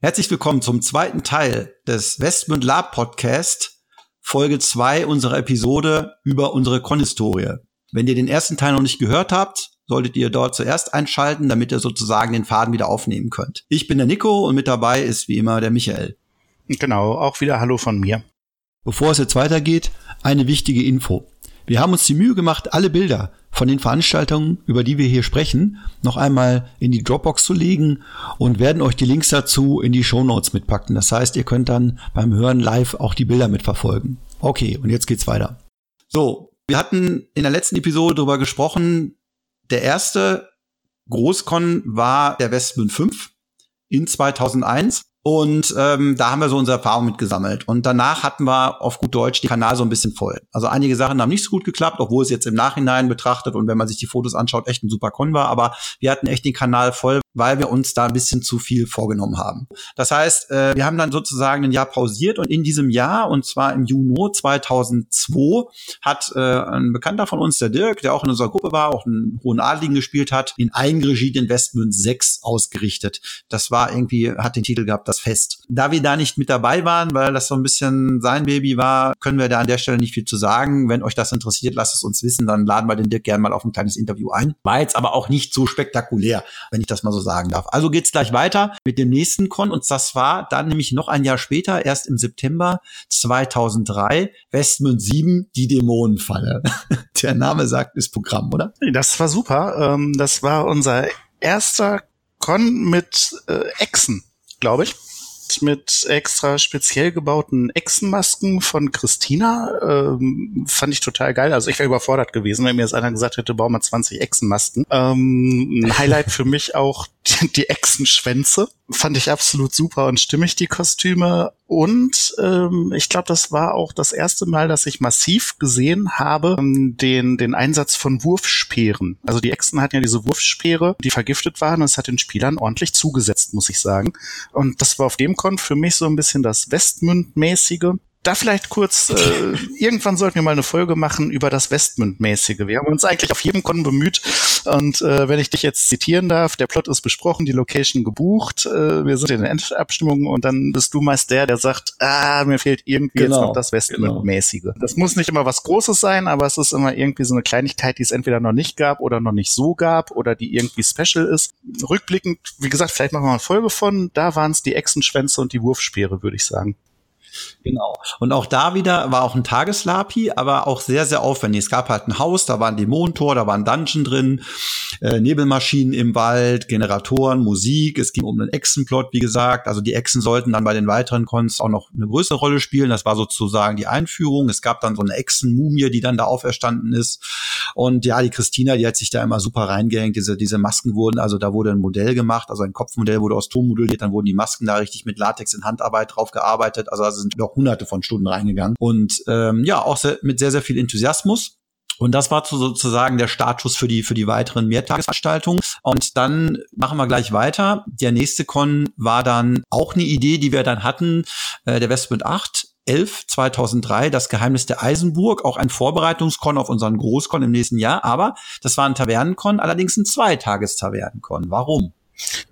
Herzlich willkommen zum zweiten Teil des Westmund Lab Podcast, Folge 2 unserer Episode über unsere Con-Historie. Wenn ihr den ersten Teil noch nicht gehört habt, solltet ihr dort zuerst einschalten, damit ihr sozusagen den Faden wieder aufnehmen könnt. Ich bin der Nico und mit dabei ist wie immer der Michael. Genau, auch wieder Hallo von mir. Bevor es jetzt weitergeht, eine wichtige Info. Wir haben uns die Mühe gemacht, alle Bilder von den Veranstaltungen, über die wir hier sprechen, noch einmal in die Dropbox zu legen und werden euch die Links dazu in die Show Notes mitpacken. Das heißt, ihr könnt dann beim Hören live auch die Bilder mitverfolgen. Okay, und jetzt geht's weiter. So, wir hatten in der letzten Episode darüber gesprochen, der erste Großcon war der Westmund 5 in 2001. Und ähm, da haben wir so unsere Erfahrung mitgesammelt. Und danach hatten wir auf gut Deutsch den Kanal so ein bisschen voll. Also einige Sachen haben nicht so gut geklappt, obwohl es jetzt im Nachhinein betrachtet und wenn man sich die Fotos anschaut, echt ein super Con war. Aber wir hatten echt den Kanal voll, weil wir uns da ein bisschen zu viel vorgenommen haben. Das heißt, äh, wir haben dann sozusagen ein Jahr pausiert und in diesem Jahr, und zwar im Juni 2002, hat äh, ein Bekannter von uns, der Dirk, der auch in unserer Gruppe war, auch einen hohen Adligen gespielt hat, in Eigenregie den Westmund 6 ausgerichtet. Das war irgendwie, hat den Titel gehabt, das fest. Da wir da nicht mit dabei waren, weil das so ein bisschen sein Baby war, können wir da an der Stelle nicht viel zu sagen. Wenn euch das interessiert, lasst es uns wissen, dann laden wir den Dirk gerne mal auf ein kleines Interview ein. War jetzt aber auch nicht so spektakulär, wenn ich das mal so sagen darf. Also geht's gleich weiter mit dem nächsten Con und das war dann nämlich noch ein Jahr später, erst im September 2003, Westmund 7, die Dämonenfalle. der Name sagt, ist Programm, oder? Das war super. Ähm, das war unser erster Con mit äh, Echsen, glaube ich mit extra speziell gebauten Echsenmasken von Christina. Ähm, fand ich total geil. Also ich wäre überfordert gewesen, wenn mir jetzt einer gesagt hätte, bau mal 20 Echsenmasken. Ähm, ein Highlight für mich auch die, die Echsenschwänze. Fand ich absolut super und stimmig, die Kostüme. Und ähm, ich glaube, das war auch das erste Mal, dass ich massiv gesehen habe, ähm, den, den Einsatz von Wurfspeeren. Also die Echsen hatten ja diese Wurfspeere, die vergiftet waren und es hat den Spielern ordentlich zugesetzt, muss ich sagen. Und das war auf dem Con für mich so ein bisschen das Westmünd-mäßige da vielleicht kurz, äh, irgendwann sollten wir mal eine Folge machen über das Westmund-mäßige. Wir haben uns eigentlich auf jedem Kon bemüht und äh, wenn ich dich jetzt zitieren darf, der Plot ist besprochen, die Location gebucht, äh, wir sind in der Endabstimmung und dann bist du meist der, der sagt, ah, mir fehlt irgendwie genau, jetzt noch das Westmund-mäßige. Genau. Das muss nicht immer was Großes sein, aber es ist immer irgendwie so eine Kleinigkeit, die es entweder noch nicht gab oder noch nicht so gab oder die irgendwie special ist. Rückblickend, wie gesagt, vielleicht machen wir mal eine Folge von, da waren es die Echsenschwänze und die Wurfspeere, würde ich sagen. Genau. Und auch da wieder war auch ein Tageslapi, aber auch sehr, sehr aufwendig. Es gab halt ein Haus, da war ein Dämonentor, da war ein Dungeon drin, äh, Nebelmaschinen im Wald, Generatoren, Musik. Es ging um einen Echsenplot, wie gesagt. Also die Echsen sollten dann bei den weiteren Cons auch noch eine größere Rolle spielen. Das war sozusagen die Einführung. Es gab dann so eine Echsenmumie, die dann da auferstanden ist. Und ja, die Christina, die hat sich da immer super reingehängt. Diese, diese Masken wurden, also da wurde ein Modell gemacht, also ein Kopfmodell wurde aus Ton modelliert, dann wurden die Masken da richtig mit Latex in Handarbeit drauf gearbeitet. Also, also sind noch hunderte von Stunden reingegangen. Und ähm, ja, auch sehr, mit sehr, sehr viel Enthusiasmus. Und das war sozusagen der Status für die, für die weiteren Mehrtagesveranstaltungen. Und dann machen wir gleich weiter. Der nächste Con war dann auch eine Idee, die wir dann hatten, äh, der Westmund 8. 11 2003 das Geheimnis der Eisenburg, auch ein Vorbereitungskon auf unseren Großkon im nächsten Jahr, aber das war ein Tavernenkon, allerdings ein Zweitages-Tavernenkon. Warum?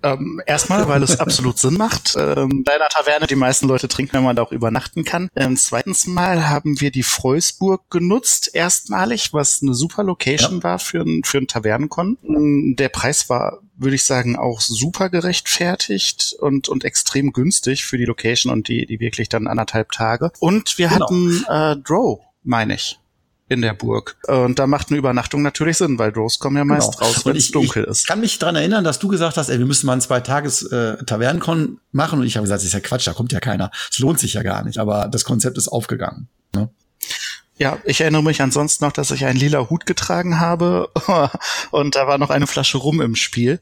Ähm, erstmal, weil es absolut Sinn macht. Ähm, bei einer Taverne, die meisten Leute trinken, wenn man da auch übernachten kann. Ähm, zweitens Mal haben wir die Freusburg genutzt, erstmalig, was eine super Location ja. war für ein, für ein Tavernenkon. Ähm, der Preis war, würde ich sagen, auch super gerechtfertigt und, und extrem günstig für die Location und die, die wirklich dann anderthalb Tage. Und wir genau. hatten äh, Drow, meine ich in der Burg. Und da macht eine Übernachtung natürlich Sinn, weil Drows kommen ja meist genau. raus, wenn es dunkel ist. Ich kann mich dran erinnern, dass du gesagt hast, ey, wir müssen mal ein zwei Tages äh, machen und ich habe gesagt, das ist ja Quatsch, da kommt ja keiner. Es lohnt sich ja gar nicht, aber das Konzept ist aufgegangen. Ne? Ja, ich erinnere mich ansonsten noch, dass ich einen lila Hut getragen habe und da war noch eine Flasche Rum im Spiel.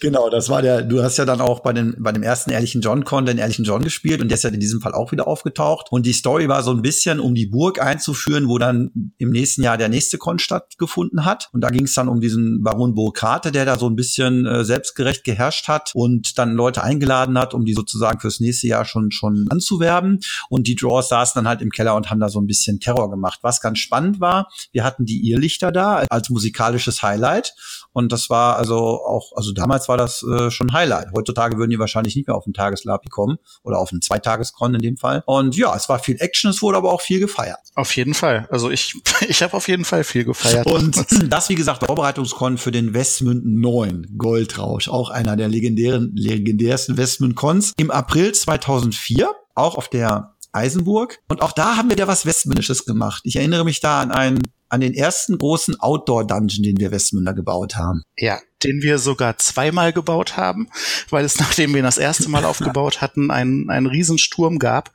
Genau, das war der, du hast ja dann auch bei dem, bei dem ersten Ehrlichen John Con den Ehrlichen John gespielt und der ist ja in diesem Fall auch wieder aufgetaucht. Und die Story war so ein bisschen, um die Burg einzuführen, wo dann im nächsten Jahr der nächste Con stattgefunden hat. Und da ging es dann um diesen Baron Burkrate, der da so ein bisschen äh, selbstgerecht geherrscht hat und dann Leute eingeladen hat, um die sozusagen fürs nächste Jahr schon, schon anzuwerben. Und die Draws saßen dann halt im Keller und haben da so ein bisschen Terror gemacht. Was ganz spannend war, wir hatten die Irrlichter da als musikalisches Highlight. Und das war also auch, also damals war das äh, schon Highlight. Heutzutage würden die wahrscheinlich nicht mehr auf den Tageslapi kommen oder auf einen Zweitageskon in dem Fall. Und ja, es war viel Action, es wurde aber auch viel gefeiert. Auf jeden Fall. Also ich, ich habe auf jeden Fall viel gefeiert. Und das, wie gesagt, Vorbereitungskon für den Westmünd 9 Goldrausch, auch einer der legendären, legendärsten Westmünd-Cons im April 2004 auch auf der Eisenburg. Und auch da haben wir ja was Westmündisches gemacht. Ich erinnere mich da an einen an den ersten großen Outdoor-Dungeon, den wir Westmünder gebaut haben. Ja, den wir sogar zweimal gebaut haben, weil es, nachdem wir ihn das erste Mal aufgebaut hatten, einen, einen Riesensturm gab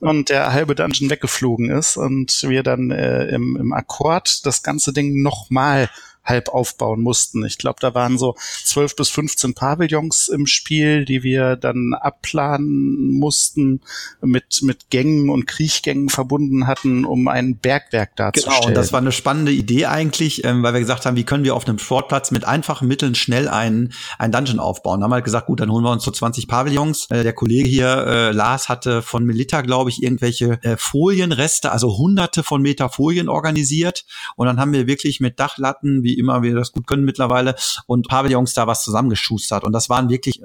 und der halbe Dungeon weggeflogen ist und wir dann äh, im, im Akkord das ganze Ding nochmal halb aufbauen mussten. Ich glaube, da waren so zwölf bis 15 Pavillons im Spiel, die wir dann abplanen mussten, mit, mit Gängen und Kriechgängen verbunden hatten, um ein Bergwerk darzustellen. Genau, und das war eine spannende Idee eigentlich, ähm, weil wir gesagt haben, wie können wir auf einem Sportplatz mit einfachen Mitteln schnell einen, einen Dungeon aufbauen. Da haben wir halt gesagt, gut, dann holen wir uns so 20 Pavillons. Äh, der Kollege hier, äh, Lars, hatte von Melita, glaube ich, irgendwelche äh, Folienreste, also hunderte von Meter Folien organisiert. Und dann haben wir wirklich mit Dachlatten, wie immer wir das gut können mittlerweile, und Pavillons da was zusammengeschustert. Und das waren wirklich,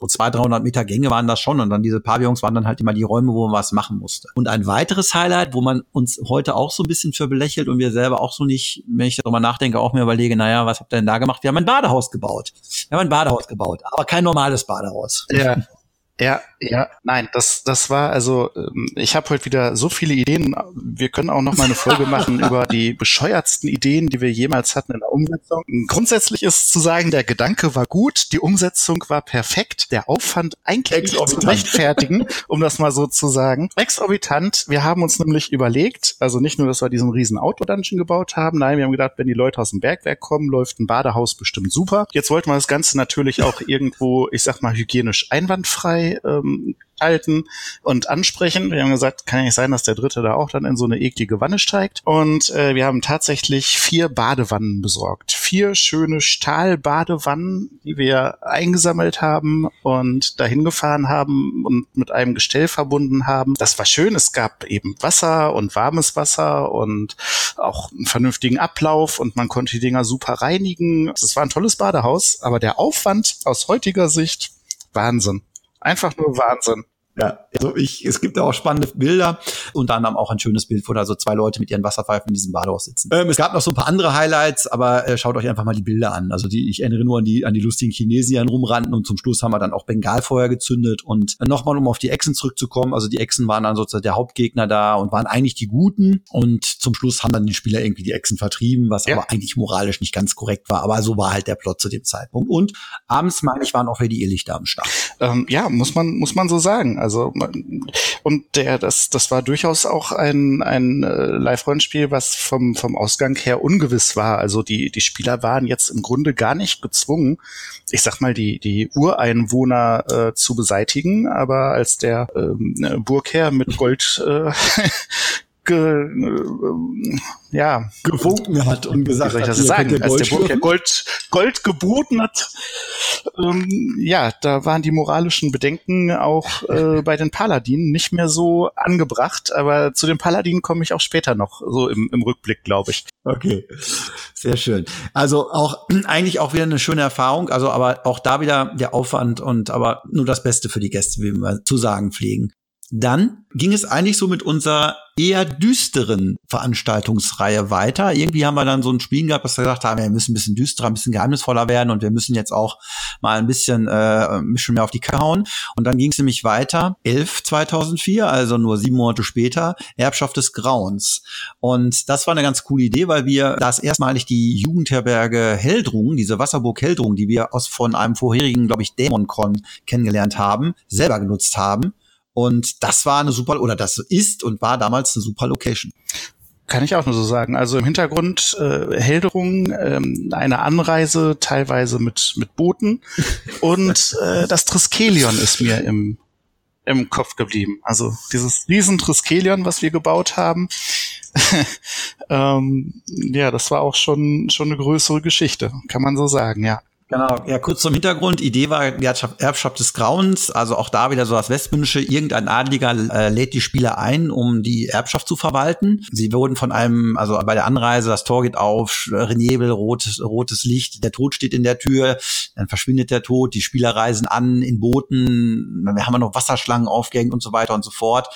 so 200, 300 Meter Gänge waren das schon und dann diese Pavillons waren dann halt immer die Räume, wo man was machen musste. Und ein weiteres Highlight, wo man uns heute auch so ein bisschen für belächelt und wir selber auch so nicht, wenn ich darüber nachdenke, auch mir überlege, naja, was habt ihr denn da gemacht? Wir haben ein Badehaus gebaut. Wir haben ein Badehaus gebaut, aber kein normales Badehaus. Ja. Ja, ja, nein, das, das war also, ähm, ich habe heute wieder so viele Ideen. Wir können auch noch mal eine Folge machen über die bescheuertsten Ideen, die wir jemals hatten in der Umsetzung. Grundsätzlich ist zu sagen, der Gedanke war gut, die Umsetzung war perfekt, der Aufwand eigentlich zu rechtfertigen, um das mal so zu sagen. Exorbitant. Wir haben uns nämlich überlegt, also nicht nur, dass wir diesen riesen Outdoor-Dungeon gebaut haben, nein, wir haben gedacht, wenn die Leute aus dem Bergwerk kommen, läuft ein Badehaus bestimmt super. Jetzt wollten wir das Ganze natürlich auch irgendwo, ich sag mal, hygienisch einwandfrei ähm, halten und ansprechen. Wir haben gesagt, kann nicht sein, dass der Dritte da auch dann in so eine eklige Wanne steigt. Und äh, wir haben tatsächlich vier Badewannen besorgt. Vier schöne Stahlbadewannen, die wir eingesammelt haben und dahin gefahren haben und mit einem Gestell verbunden haben. Das war schön. Es gab eben Wasser und warmes Wasser und auch einen vernünftigen Ablauf und man konnte die Dinger super reinigen. Es war ein tolles Badehaus, aber der Aufwand aus heutiger Sicht Wahnsinn. Einfach nur Wahnsinn. Ja, also ich, es gibt auch spannende Bilder, unter anderem auch ein schönes Bild, wo da so zwei Leute mit ihren Wasserpfeifen in diesem Badehaus sitzen. Ähm, es gab noch so ein paar andere Highlights, aber äh, schaut euch einfach mal die Bilder an. Also die, ich erinnere nur an die, an die lustigen Chinesen, die dann rumrannten und zum Schluss haben wir dann auch Bengalfeuer gezündet und nochmal, um auf die Echsen zurückzukommen. Also die Echsen waren dann sozusagen der Hauptgegner da und waren eigentlich die Guten und zum Schluss haben dann die Spieler irgendwie die Echsen vertrieben, was ja. aber eigentlich moralisch nicht ganz korrekt war. Aber so war halt der Plot zu dem Zeitpunkt. Und abends, meine ich, waren auch wieder die Irrlichter am Start. Ähm, ja, muss man, muss man so sagen. Also und der, das, das war durchaus auch ein, ein äh, Live-Rollenspiel, was vom, vom Ausgang her ungewiss war. Also die, die Spieler waren jetzt im Grunde gar nicht gezwungen, ich sag mal, die, die Ureinwohner äh, zu beseitigen, aber als der ähm, Burgherr mit Gold äh, ge, äh, ja, gewunken hat und gesagt hat, sagen, als der Burg ja Gold, Gold geboten hat, ähm, ja, da waren die moralischen Bedenken auch äh, bei den Paladinen nicht mehr so angebracht, aber zu den Paladinen komme ich auch später noch, so im, im Rückblick, glaube ich. Okay, sehr schön. Also auch eigentlich auch wieder eine schöne Erfahrung, also aber auch da wieder der Aufwand und aber nur das Beste für die Gäste, wie wir zu sagen pflegen. Dann ging es eigentlich so mit unserer eher düsteren Veranstaltungsreihe weiter. Irgendwie haben wir dann so ein Spiel gehabt, dass wir gesagt haben, wir müssen ein bisschen düsterer, ein bisschen geheimnisvoller werden und wir müssen jetzt auch mal ein bisschen, äh, ein bisschen mehr auf die Kacke hauen. Und dann ging es nämlich weiter. 11 2004, also nur sieben Monate später, Erbschaft des Grauens. Und das war eine ganz coole Idee, weil wir das erstmalig die Jugendherberge Heldrung, diese Wasserburg Heldrung, die wir aus von einem vorherigen, glaube ich, Dämoncon kennengelernt haben, selber genutzt haben und das war eine super, oder das ist und war damals eine super Location. Kann ich auch nur so sagen. Also im Hintergrund äh, Helderung, ähm, eine Anreise teilweise mit, mit Booten und äh, das Triskelion ist mir im, im Kopf geblieben. Also dieses riesen Triskelion, was wir gebaut haben, ähm, ja, das war auch schon, schon eine größere Geschichte, kann man so sagen, ja. Genau, ja, kurz zum Hintergrund. Idee war die Erbschaft des Grauens, also auch da wieder so das Westmündische. Irgendein Adliger äh, lädt die Spieler ein, um die Erbschaft zu verwalten. Sie wurden von einem, also bei der Anreise, das Tor geht auf, Nebel, rotes, rotes Licht, der Tod steht in der Tür, dann verschwindet der Tod, die Spieler reisen an in Booten, dann haben wir noch Wasserschlangen aufgehängt und so weiter und so fort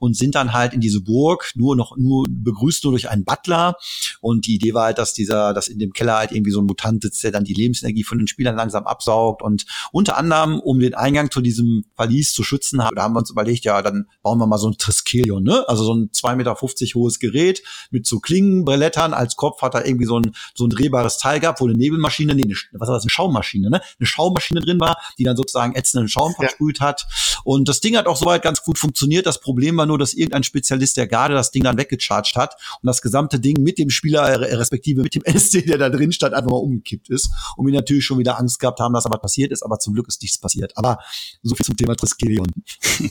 und sind dann halt in diese Burg, nur noch, nur begrüßt nur durch einen Butler. Und die Idee war halt, dass dieser, dass in dem Keller halt irgendwie so ein Mutant sitzt, der dann die Lebensenergie von den Spielern langsam absaugt. Und unter anderem, um den Eingang zu diesem Verlies zu schützen, da haben wir uns überlegt, ja, dann bauen wir mal so ein Triskelion, ne? Also so ein 2,50 Meter hohes Gerät mit so Klingenbrettern. Als Kopf hat er irgendwie so ein, so ein drehbares Teil gehabt, wo eine Nebelmaschine, nee, eine, was war das, eine Schaummaschine, ne? Eine Schaummaschine drin war, die dann sozusagen ätzenden Schaum versprüht ja. hat. Und das Ding hat auch soweit ganz gut funktioniert. Das Problem war nur, dass irgendein Spezialist der Garde das Ding dann weggecharged hat und das gesamte Ding mit dem Spieler, respektive mit dem SC, der da drin stand, einfach mal umgekippt ist. Und wir natürlich schon wieder Angst gehabt haben, dass aber passiert ist, aber zum Glück ist nichts passiert. Aber so viel zum Thema Triskelion.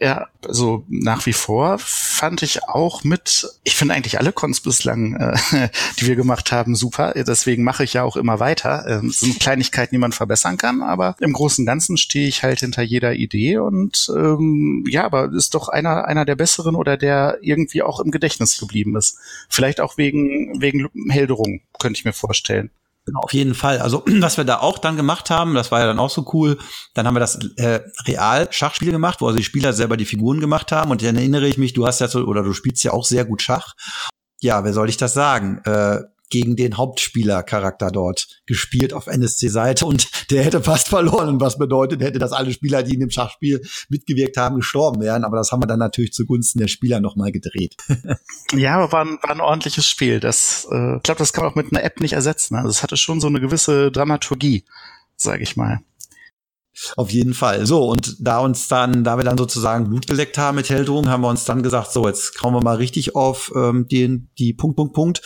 Ja, also nach wie vor fand ich auch mit, ich finde eigentlich alle Cons bislang, äh, die wir gemacht haben, super. Deswegen mache ich ja auch immer weiter. Ähm, sind Kleinigkeiten, die man verbessern kann, aber im Großen und Ganzen stehe ich halt hinter jeder Idee und ähm, ja, aber ist doch einer, einer der besseren oder der irgendwie auch im Gedächtnis geblieben ist. Vielleicht auch wegen, wegen Helderung, könnte ich mir vorstellen. Genau, auf jeden Fall. Also was wir da auch dann gemacht haben, das war ja dann auch so cool. Dann haben wir das äh, Real-Schachspiel gemacht, wo also die Spieler selber die Figuren gemacht haben. Und dann erinnere ich mich, du hast ja so, oder du spielst ja auch sehr gut Schach. Ja, wer soll ich das sagen? Äh, gegen den Hauptspielercharakter dort gespielt auf NSC-Seite und der hätte fast verloren, was bedeutet hätte, dass alle Spieler, die in dem Schachspiel mitgewirkt haben, gestorben wären. Aber das haben wir dann natürlich zugunsten der Spieler nochmal gedreht. ja, aber war ein, war ein ordentliches Spiel. Das, äh, ich glaube, das kann man auch mit einer App nicht ersetzen. Also es hatte schon so eine gewisse Dramaturgie, sage ich mal. Auf jeden Fall. So, und da uns dann, da wir dann sozusagen Blut geleckt haben mit Heldung, haben wir uns dann gesagt, so, jetzt kommen wir mal richtig auf ähm, den, die Punkt, Punkt, Punkt.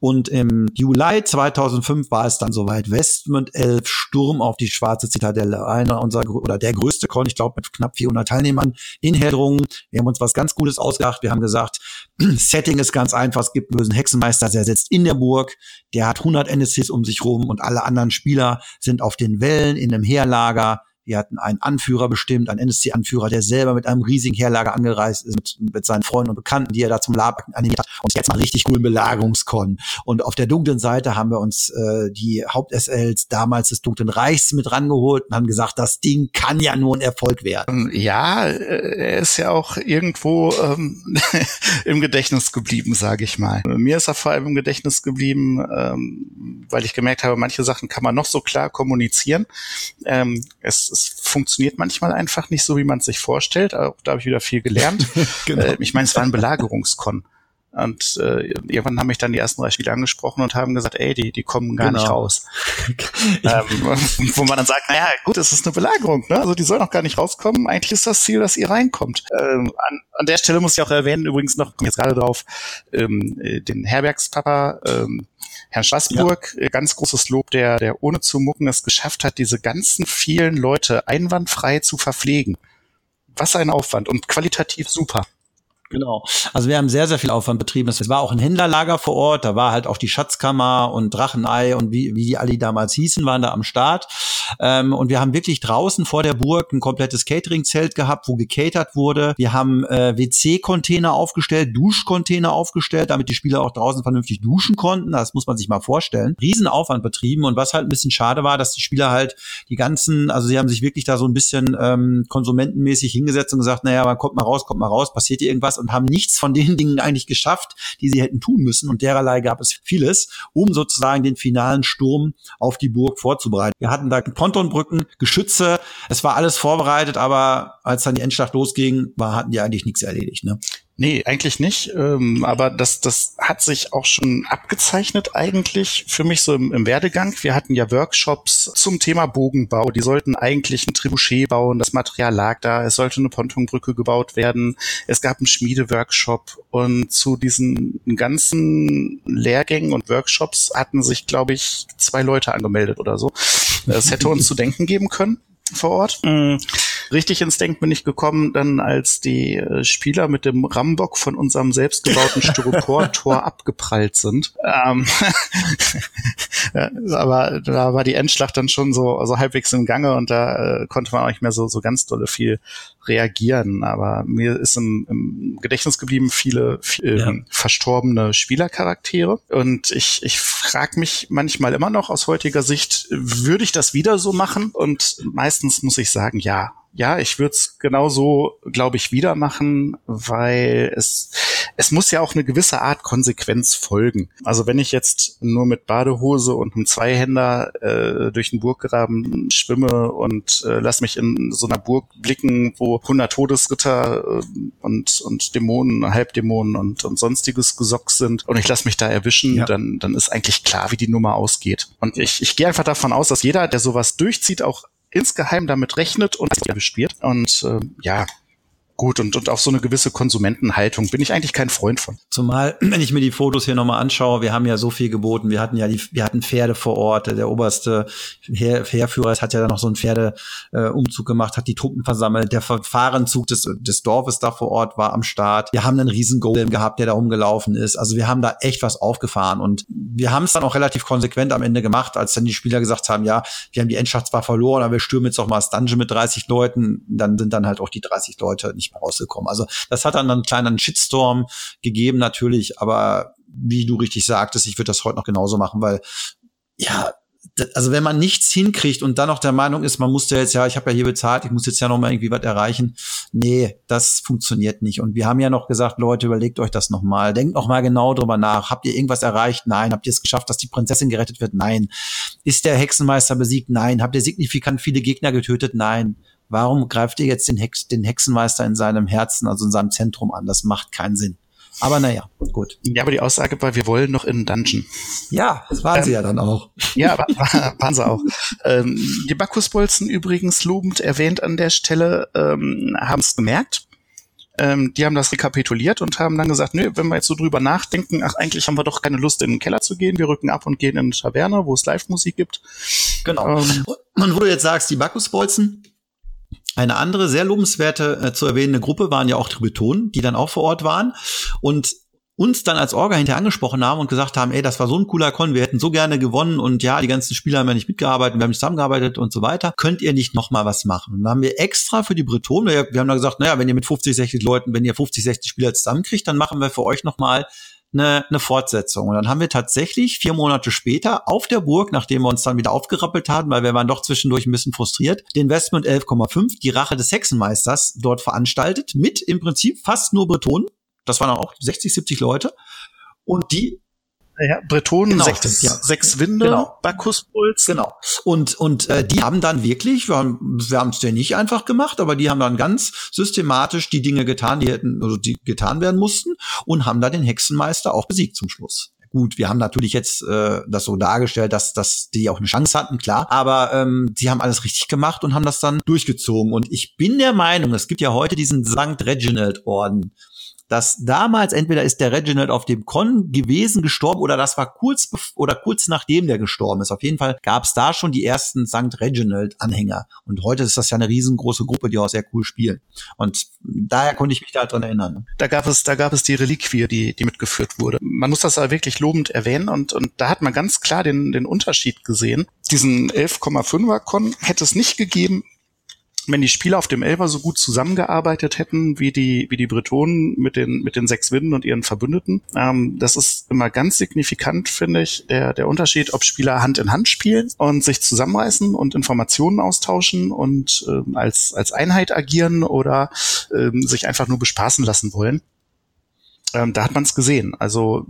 Und im Juli 2005 war es dann soweit. Westmund 11 Sturm auf die Schwarze Zitadelle. Einer unserer, oder der größte Con, ich glaube, mit knapp 400 Teilnehmern in Heldrungen. Wir haben uns was ganz Gutes ausgedacht. Wir haben gesagt, Setting ist ganz einfach. Es gibt einen bösen Hexenmeister, der sitzt in der Burg. Der hat 100 NSCs um sich rum und alle anderen Spieler sind auf den Wellen in einem Heerlager wir hatten einen Anführer bestimmt, einen NSC-Anführer, der selber mit einem riesigen Heerlager angereist ist, mit, mit seinen Freunden und Bekannten, die er da zum Lab animiert hat. Und jetzt mal richtig coolen Belagerungskon. Und auf der dunklen Seite haben wir uns äh, die Haupt-SLs damals des Dunklen Reichs mit rangeholt und haben gesagt, das Ding kann ja nur ein Erfolg werden. Ähm, ja, äh, er ist ja auch irgendwo ähm, im Gedächtnis geblieben, sage ich mal. Mir ist er vor allem im Gedächtnis geblieben, ähm, weil ich gemerkt habe, manche Sachen kann man noch so klar kommunizieren. Ähm, es, es funktioniert manchmal einfach nicht so, wie man es sich vorstellt. Auch da habe ich wieder viel gelernt. genau. äh, ich meine, es war ein Belagerungskon. Und äh, irgendwann haben mich dann die ersten drei Spiele angesprochen und haben gesagt, ey, die, die kommen gar genau. nicht raus. ähm, wo man dann sagt, naja, gut, es ist eine Belagerung, ne? Also die soll noch gar nicht rauskommen. Eigentlich ist das Ziel, dass ihr reinkommt. Ähm, an, an der Stelle muss ich auch erwähnen, übrigens noch, jetzt gerade drauf, ähm, äh, den Herbergspapa, ähm, Herrn Straßburg, ja. Äh, ganz großes Lob, der, der ohne zu mucken es geschafft hat, diese ganzen vielen Leute einwandfrei zu verpflegen. Was ein Aufwand und qualitativ super. Genau. Also wir haben sehr, sehr viel Aufwand betrieben. Es war auch ein Händlerlager vor Ort. Da war halt auch die Schatzkammer und Drachenei und wie, wie die alle damals hießen, waren da am Start. Ähm, und wir haben wirklich draußen vor der Burg ein komplettes Catering-Zelt gehabt, wo gecatert wurde. Wir haben äh, WC-Container aufgestellt, Duschcontainer aufgestellt, damit die Spieler auch draußen vernünftig duschen konnten. Das muss man sich mal vorstellen. Riesenaufwand betrieben. Und was halt ein bisschen schade war, dass die Spieler halt die ganzen, also sie haben sich wirklich da so ein bisschen ähm, konsumentenmäßig hingesetzt und gesagt, naja, man kommt mal raus, kommt mal raus, passiert hier und haben nichts von den Dingen eigentlich geschafft, die sie hätten tun müssen. Und dererlei gab es vieles, um sozusagen den finalen Sturm auf die Burg vorzubereiten. Wir hatten da Pontonbrücken, Geschütze, es war alles vorbereitet, aber als dann die Endschlacht losging, war, hatten die eigentlich nichts erledigt. Ne? Nee, eigentlich nicht. Ähm, aber das, das hat sich auch schon abgezeichnet eigentlich für mich so im, im Werdegang. Wir hatten ja Workshops zum Thema Bogenbau. Die sollten eigentlich ein Trebuchet bauen. Das Material lag da. Es sollte eine Pontonbrücke gebaut werden. Es gab einen Schmiedeworkshop und zu diesen ganzen Lehrgängen und Workshops hatten sich, glaube ich, zwei Leute angemeldet oder so. Es hätte uns zu denken geben können vor Ort. Mhm. Richtig ins Denken bin ich gekommen, dann als die äh, Spieler mit dem Rambock von unserem selbstgebauten Styropor-Tor abgeprallt sind. Ähm, aber da war die Endschlacht dann schon so, so halbwegs im Gange und da äh, konnte man auch nicht mehr so, so ganz dolle viel reagieren. Aber mir ist im, im Gedächtnis geblieben viele, viele ja. verstorbene Spielercharaktere. Und ich, ich frage mich manchmal immer noch aus heutiger Sicht, würde ich das wieder so machen? Und meistens muss ich sagen, ja, ja, ich würde es genauso, glaube ich, wieder machen, weil es, es muss ja auch eine gewisse Art Konsequenz folgen. Also wenn ich jetzt nur mit Badehose und einem Zweihänder äh, durch den Burggraben schwimme und äh, lass mich in so einer Burg blicken, wo 100 Todesritter äh, und, und Dämonen, Halbdämonen und, und sonstiges Gesocks sind und ich lass mich da erwischen, ja. dann, dann ist eigentlich klar, wie die Nummer ausgeht. Und ich, ich gehe einfach davon aus, dass jeder, der sowas durchzieht, auch insgeheim damit rechnet und wird. Und äh, ja, gut und, und auch so eine gewisse Konsumentenhaltung bin ich eigentlich kein Freund von. Zumal, wenn ich mir die Fotos hier nochmal anschaue, wir haben ja so viel geboten. Wir hatten ja die, wir hatten Pferde vor Ort. Der oberste Heer, Heerführer hat ja dann noch so einen Pferdeumzug äh, gemacht, hat die Truppen versammelt. Der Verfahrenzug des, des Dorfes da vor Ort war am Start. Wir haben einen riesen Golem gehabt, der da rumgelaufen ist. Also wir haben da echt was aufgefahren und wir haben es dann auch relativ konsequent am Ende gemacht, als dann die Spieler gesagt haben, ja, wir haben die Endschaft zwar verloren, aber wir stürmen jetzt auch mal das Dungeon mit 30 Leuten. Dann sind dann halt auch die 30 Leute nicht nicht mehr rausgekommen. Also das hat dann einen kleinen Shitstorm gegeben natürlich, aber wie du richtig sagtest, ich würde das heute noch genauso machen, weil ja, also wenn man nichts hinkriegt und dann noch der Meinung ist, man musste jetzt ja, ich habe ja hier bezahlt, ich muss jetzt ja noch mal irgendwie was erreichen. Nee, das funktioniert nicht. Und wir haben ja noch gesagt, Leute, überlegt euch das noch mal. Denkt noch mal genau drüber nach. Habt ihr irgendwas erreicht? Nein. Habt ihr es geschafft, dass die Prinzessin gerettet wird? Nein. Ist der Hexenmeister besiegt? Nein. Habt ihr signifikant viele Gegner getötet? Nein. Warum greift ihr jetzt den, Hex, den Hexenmeister in seinem Herzen, also in seinem Zentrum an? Das macht keinen Sinn. Aber naja, gut. Ja, aber die Aussage war, wir wollen noch in Dungeon. Ja, das waren ähm, sie ja dann auch. Ja, war, waren sie auch. Ähm, die Bacchusbolzen übrigens lobend erwähnt an der Stelle, ähm, haben es gemerkt. Ähm, die haben das rekapituliert und haben dann gesagt, nö, wenn wir jetzt so drüber nachdenken, ach, eigentlich haben wir doch keine Lust, in den Keller zu gehen. Wir rücken ab und gehen in eine Taverne, wo es Live-Musik gibt. Genau. Ähm, und wo du jetzt sagst, die Bacchusbolzen, eine andere sehr lobenswerte äh, zu erwähnende Gruppe waren ja auch Tribetonen, die dann auch vor Ort waren und uns dann als Orga hinterher angesprochen haben und gesagt haben, ey, das war so ein cooler Con, wir hätten so gerne gewonnen und ja, die ganzen Spieler haben ja nicht mitgearbeitet, wir haben nicht zusammengearbeitet und so weiter. Könnt ihr nicht noch mal was machen? Und dann haben wir extra für die Bretonen, wir haben dann gesagt, naja, wenn ihr mit 50, 60 Leuten, wenn ihr 50, 60 Spieler zusammenkriegt, dann machen wir für euch noch mal eine, eine Fortsetzung. Und dann haben wir tatsächlich vier Monate später auf der Burg, nachdem wir uns dann wieder aufgerappelt haben, weil wir waren doch zwischendurch ein bisschen frustriert, den Westmund 11,5, die Rache des Hexenmeisters, dort veranstaltet, mit im Prinzip fast nur Bretonen. Das waren auch 60, 70 Leute. Und die ja, Bretonen, genau, sechs, ja. sechs Winde, genau. Bacchuspuls. Genau. Und, und äh, die haben dann wirklich, wir haben wir es ja nicht einfach gemacht, aber die haben dann ganz systematisch die Dinge getan, die hätten, also die getan werden mussten und haben da den Hexenmeister auch besiegt zum Schluss. Gut, wir haben natürlich jetzt äh, das so dargestellt, dass, dass die auch eine Chance hatten, klar. Aber ähm, die haben alles richtig gemacht und haben das dann durchgezogen. Und ich bin der Meinung, es gibt ja heute diesen St. Reginald Orden dass damals entweder ist der Reginald auf dem Con gewesen, gestorben, oder das war kurz oder kurz nachdem der gestorben ist. Auf jeden Fall gab es da schon die ersten St. Reginald-Anhänger. Und heute ist das ja eine riesengroße Gruppe, die auch sehr cool spielen. Und daher konnte ich mich da dran erinnern. Da gab es, da gab es die Reliquie, die, die mitgeführt wurde. Man muss das aber wirklich lobend erwähnen und, und da hat man ganz klar den, den Unterschied gesehen. Diesen 11,5er Con hätte es nicht gegeben, wenn die Spieler auf dem Elber so gut zusammengearbeitet hätten wie die, wie die Bretonen mit den, mit den sechs Winden und ihren Verbündeten. Ähm, das ist immer ganz signifikant, finde ich, der, der Unterschied, ob Spieler Hand in Hand spielen und sich zusammenreißen und Informationen austauschen und ähm, als, als Einheit agieren oder ähm, sich einfach nur bespaßen lassen wollen. Ähm, da hat man es gesehen. Also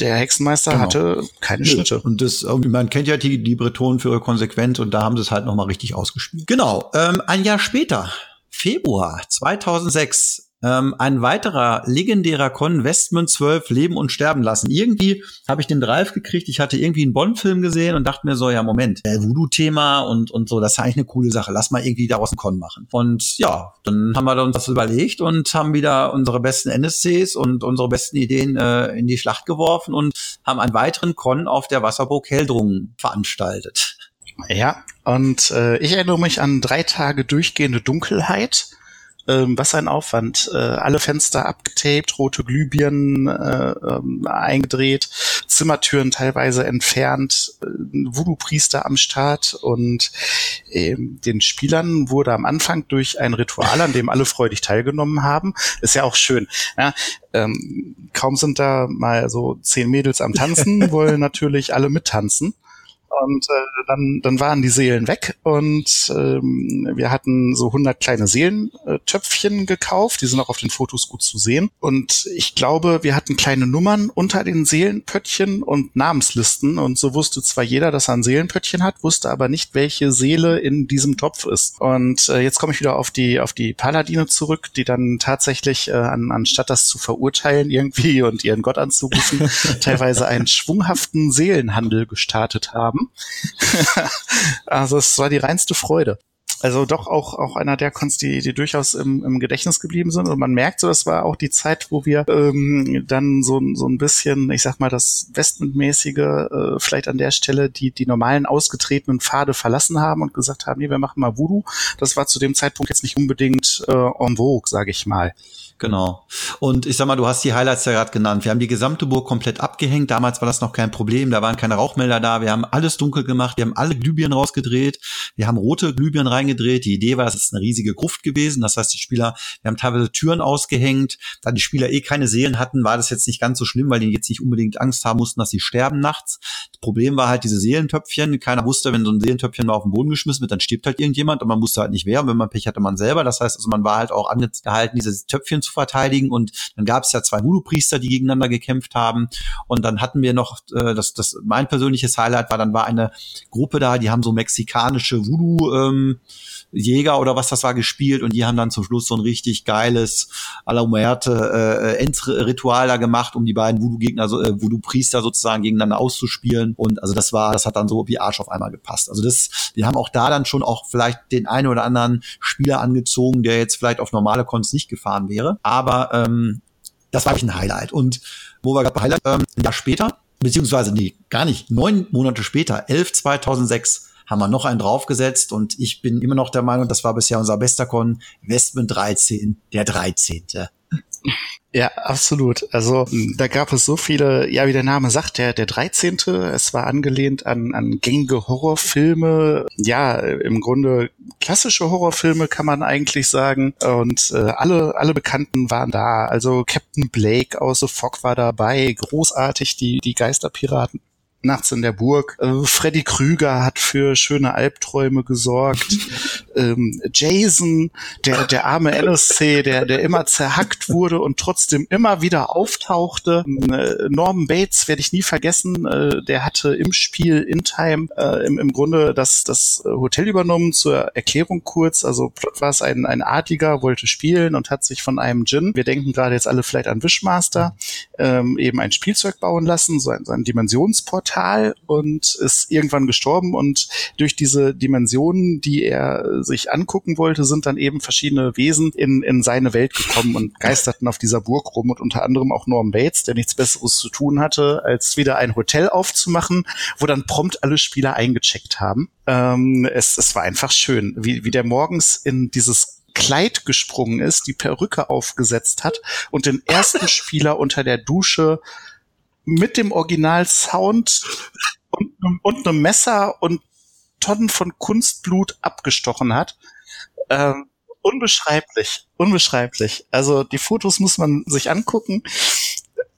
der Hexenmeister genau. hatte keine. Schnitte. Und das, man kennt ja die, die Bretonen für ihre Konsequenz und da haben sie es halt nochmal richtig ausgespielt. Genau. Ähm, ein Jahr später, Februar 2006, ähm, ein weiterer legendärer Con Westman 12 Leben und Sterben lassen. Irgendwie habe ich den Drive gekriegt. Ich hatte irgendwie einen Bond-Film gesehen und dachte mir so, ja, Moment, äh, Voodoo-Thema und, und so, das ist eigentlich eine coole Sache. Lass mal irgendwie daraus einen Con machen. Und ja, dann haben wir uns das überlegt und haben wieder unsere besten NSCs und unsere besten Ideen äh, in die Schlacht geworfen und haben einen weiteren Con auf der Wasserburg Heldrungen veranstaltet. Ja, und äh, ich erinnere mich an drei Tage durchgehende Dunkelheit ähm, was ein Aufwand. Äh, alle Fenster abgetaped, rote Glühbirnen äh, ähm, eingedreht, Zimmertüren teilweise entfernt, äh, Voodoo-Priester am Start und äh, den Spielern wurde am Anfang durch ein Ritual, an dem alle freudig teilgenommen haben, ist ja auch schön. Ja, ähm, kaum sind da mal so zehn Mädels am Tanzen, wollen natürlich alle mittanzen. Und äh, dann, dann waren die Seelen weg und ähm, wir hatten so 100 kleine Seelentöpfchen gekauft. Die sind auch auf den Fotos gut zu sehen. Und ich glaube, wir hatten kleine Nummern unter den Seelenpöttchen und Namenslisten. Und so wusste zwar jeder, dass er ein Seelenpöttchen hat, wusste aber nicht, welche Seele in diesem Topf ist. Und äh, jetzt komme ich wieder auf die, auf die Paladine zurück, die dann tatsächlich, äh, an, anstatt das zu verurteilen irgendwie und ihren Gott anzurufen, teilweise einen schwunghaften Seelenhandel gestartet haben haben. also es war die reinste Freude. Also doch auch, auch einer der Cons, die, die durchaus im, im Gedächtnis geblieben sind. Und man merkt so, das war auch die Zeit, wo wir ähm, dann so, so ein bisschen, ich sag mal, das Westmentmäßige äh, vielleicht an der Stelle die, die normalen ausgetretenen Pfade verlassen haben und gesagt haben, nee, wir machen mal Voodoo. Das war zu dem Zeitpunkt jetzt nicht unbedingt äh, en vogue, sage ich mal. Genau. Und ich sag mal, du hast die Highlights ja gerade genannt. Wir haben die gesamte Burg komplett abgehängt. Damals war das noch kein Problem. Da waren keine Rauchmelder da. Wir haben alles dunkel gemacht. Wir haben alle Glühbirnen rausgedreht. Wir haben rote Glühbirnen reingedreht. Die Idee war, das ist eine riesige Gruft gewesen. Das heißt, die Spieler, wir haben teilweise Türen ausgehängt. Da die Spieler eh keine Seelen hatten, war das jetzt nicht ganz so schlimm, weil die jetzt nicht unbedingt Angst haben mussten, dass sie sterben nachts. Das Problem war halt diese Seelentöpfchen. Keiner wusste, wenn so ein Seelentöpfchen mal auf den Boden geschmissen wird, dann stirbt halt irgendjemand und man wusste halt nicht wer. Und wenn man Pech hatte, man selber. Das heißt, also man war halt auch angehalten, diese Töpfchen zu verteidigen und dann gab es ja zwei Voodoo-Priester, die gegeneinander gekämpft haben und dann hatten wir noch, äh, das, das mein persönliches Highlight war, dann war eine Gruppe da, die haben so mexikanische Voodoo ähm, Jäger oder was das war gespielt und die haben dann zum Schluss so ein richtig geiles A la Muerte äh, Endritual da gemacht, um die beiden Voodoo-Gegner, so, äh, Voodoo-Priester sozusagen gegeneinander auszuspielen. Und also das war, das hat dann so wie Arsch auf einmal gepasst. Also das, wir haben auch da dann schon auch vielleicht den einen oder anderen Spieler angezogen, der jetzt vielleicht auf normale Cons nicht gefahren wäre, aber ähm, das war wirklich ein Highlight. Und wo wir gerade Highlight, ähm, ein Jahr später, beziehungsweise nee, gar nicht, neun Monate später, 11 2006, haben wir noch einen draufgesetzt und ich bin immer noch der Meinung, das war bisher unser bester Con, Westman 13, der 13. Ja, absolut. Also da gab es so viele, ja, wie der Name sagt, der, der 13. Es war angelehnt an, an gängige Horrorfilme. Ja, im Grunde klassische Horrorfilme kann man eigentlich sagen. Und äh, alle, alle Bekannten waren da. Also Captain Blake aus The Fog war dabei. Großartig, die, die Geisterpiraten nachts in der Burg. Äh, Freddy Krüger hat für schöne Albträume gesorgt. ähm, Jason, der, der arme NSC, der, der immer zerhackt wurde und trotzdem immer wieder auftauchte. Äh, Norman Bates werde ich nie vergessen. Äh, der hatte im Spiel in Time im, im Grunde das, das Hotel übernommen. Zur Erklärung kurz. Also war es ein, ein Adliger, wollte spielen und hat sich von einem Djinn, wir denken gerade jetzt alle vielleicht an Wishmaster, ähm, eben ein Spielzeug bauen lassen, so ein, so ein Dimensionsport Portal und ist irgendwann gestorben und durch diese Dimensionen, die er sich angucken wollte, sind dann eben verschiedene Wesen in, in seine Welt gekommen und geisterten auf dieser Burg rum und unter anderem auch Norm Bates, der nichts Besseres zu tun hatte, als wieder ein Hotel aufzumachen, wo dann prompt alle Spieler eingecheckt haben. Ähm, es, es war einfach schön, wie, wie der morgens in dieses Kleid gesprungen ist, die Perücke aufgesetzt hat und den ersten Spieler unter der Dusche mit dem Original-Sound und, und einem Messer und Tonnen von Kunstblut abgestochen hat. Ähm, unbeschreiblich, unbeschreiblich. Also die Fotos muss man sich angucken.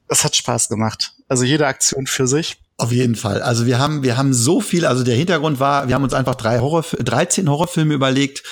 Es hat Spaß gemacht. Also jede Aktion für sich. Auf jeden Fall. Also wir haben, wir haben so viel, also der Hintergrund war, wir haben uns einfach drei Horror, 13 Horrorfilme überlegt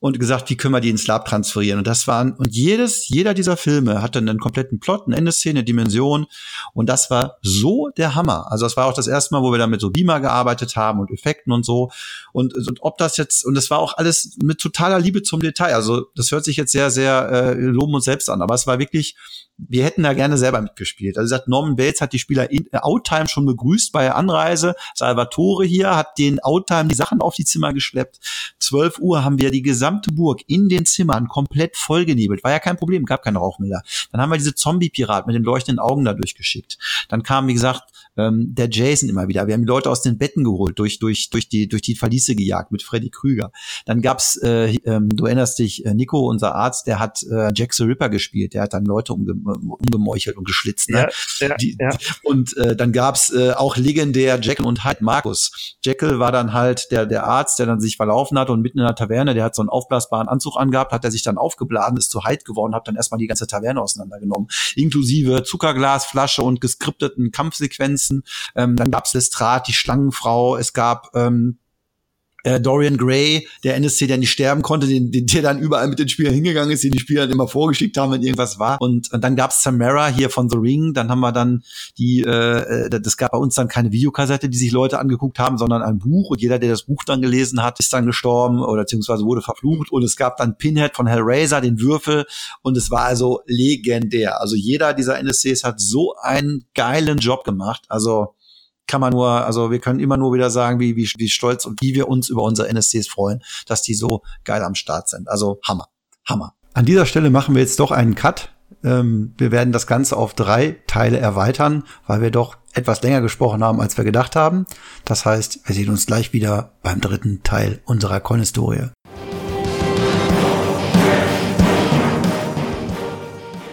und gesagt, wie können wir die ins Lab transferieren? Und das waren, und jedes, jeder dieser Filme hatte einen kompletten Plot, eine Endeszene, eine Dimension. Und das war so der Hammer. Also das war auch das erste Mal, wo wir da mit so Beamer gearbeitet haben und Effekten und so. Und, und ob das jetzt, und das war auch alles mit totaler Liebe zum Detail. Also das hört sich jetzt sehr, sehr äh, loben uns selbst an, aber es war wirklich wir hätten da gerne selber mitgespielt. Also sagt Norman Bates hat die Spieler in äh, Outtime schon begrüßt bei der Anreise. Salvatore hier hat den Outtime die Sachen auf die Zimmer geschleppt. 12 Uhr haben wir die gesamte Burg in den Zimmern komplett vollgenebelt. War ja kein Problem, gab keine Rauchmelder. Dann haben wir diese Zombie-Pirat mit den leuchtenden Augen da durchgeschickt. Dann kam, wie gesagt, ähm, der Jason immer wieder. Wir haben die Leute aus den Betten geholt, durch, durch, durch, die, durch die Verliese gejagt mit Freddy Krüger. Dann gab's, äh, ähm, du erinnerst dich, äh, Nico, unser Arzt, der hat äh, Jack the Ripper gespielt. Der hat dann Leute umge umgemeuchelt und geschlitzt. Ne? Ja, ja, die, ja. Und äh, dann gab's äh, auch legendär Jekyll und Hyde Markus. Jekyll war dann halt der, der Arzt, der dann sich verlaufen hat und mitten in der Taverne, der hat so einen aufblasbaren Anzug angehabt, hat er sich dann aufgeblasen, ist zu Hyde geworden, hat dann erstmal die ganze Taverne auseinandergenommen. Inklusive Zuckerglasflasche und geskripteten Kampfsequenzen. Ähm, dann gab's Lestrade, die Schlangenfrau, es gab ähm, äh, Dorian Gray, der NSC, der nicht sterben konnte, den, den, der dann überall mit den Spielern hingegangen ist, den die Spieler immer vorgeschickt haben, wenn irgendwas war. Und, und dann gab's Samara hier von The Ring, dann haben wir dann die, äh, äh, das gab bei uns dann keine Videokassette, die sich Leute angeguckt haben, sondern ein Buch und jeder, der das Buch dann gelesen hat, ist dann gestorben oder beziehungsweise wurde verflucht und es gab dann Pinhead von Hellraiser, den Würfel und es war also legendär. Also jeder dieser NSCs hat so einen geilen Job gemacht. Also kann man nur, also wir können immer nur wieder sagen, wie, wie, wie stolz und wie wir uns über unsere NSCs freuen, dass die so geil am Start sind. Also Hammer. Hammer. An dieser Stelle machen wir jetzt doch einen Cut. Ähm, wir werden das Ganze auf drei Teile erweitern, weil wir doch etwas länger gesprochen haben, als wir gedacht haben. Das heißt, wir sehen uns gleich wieder beim dritten Teil unserer Con-Historie.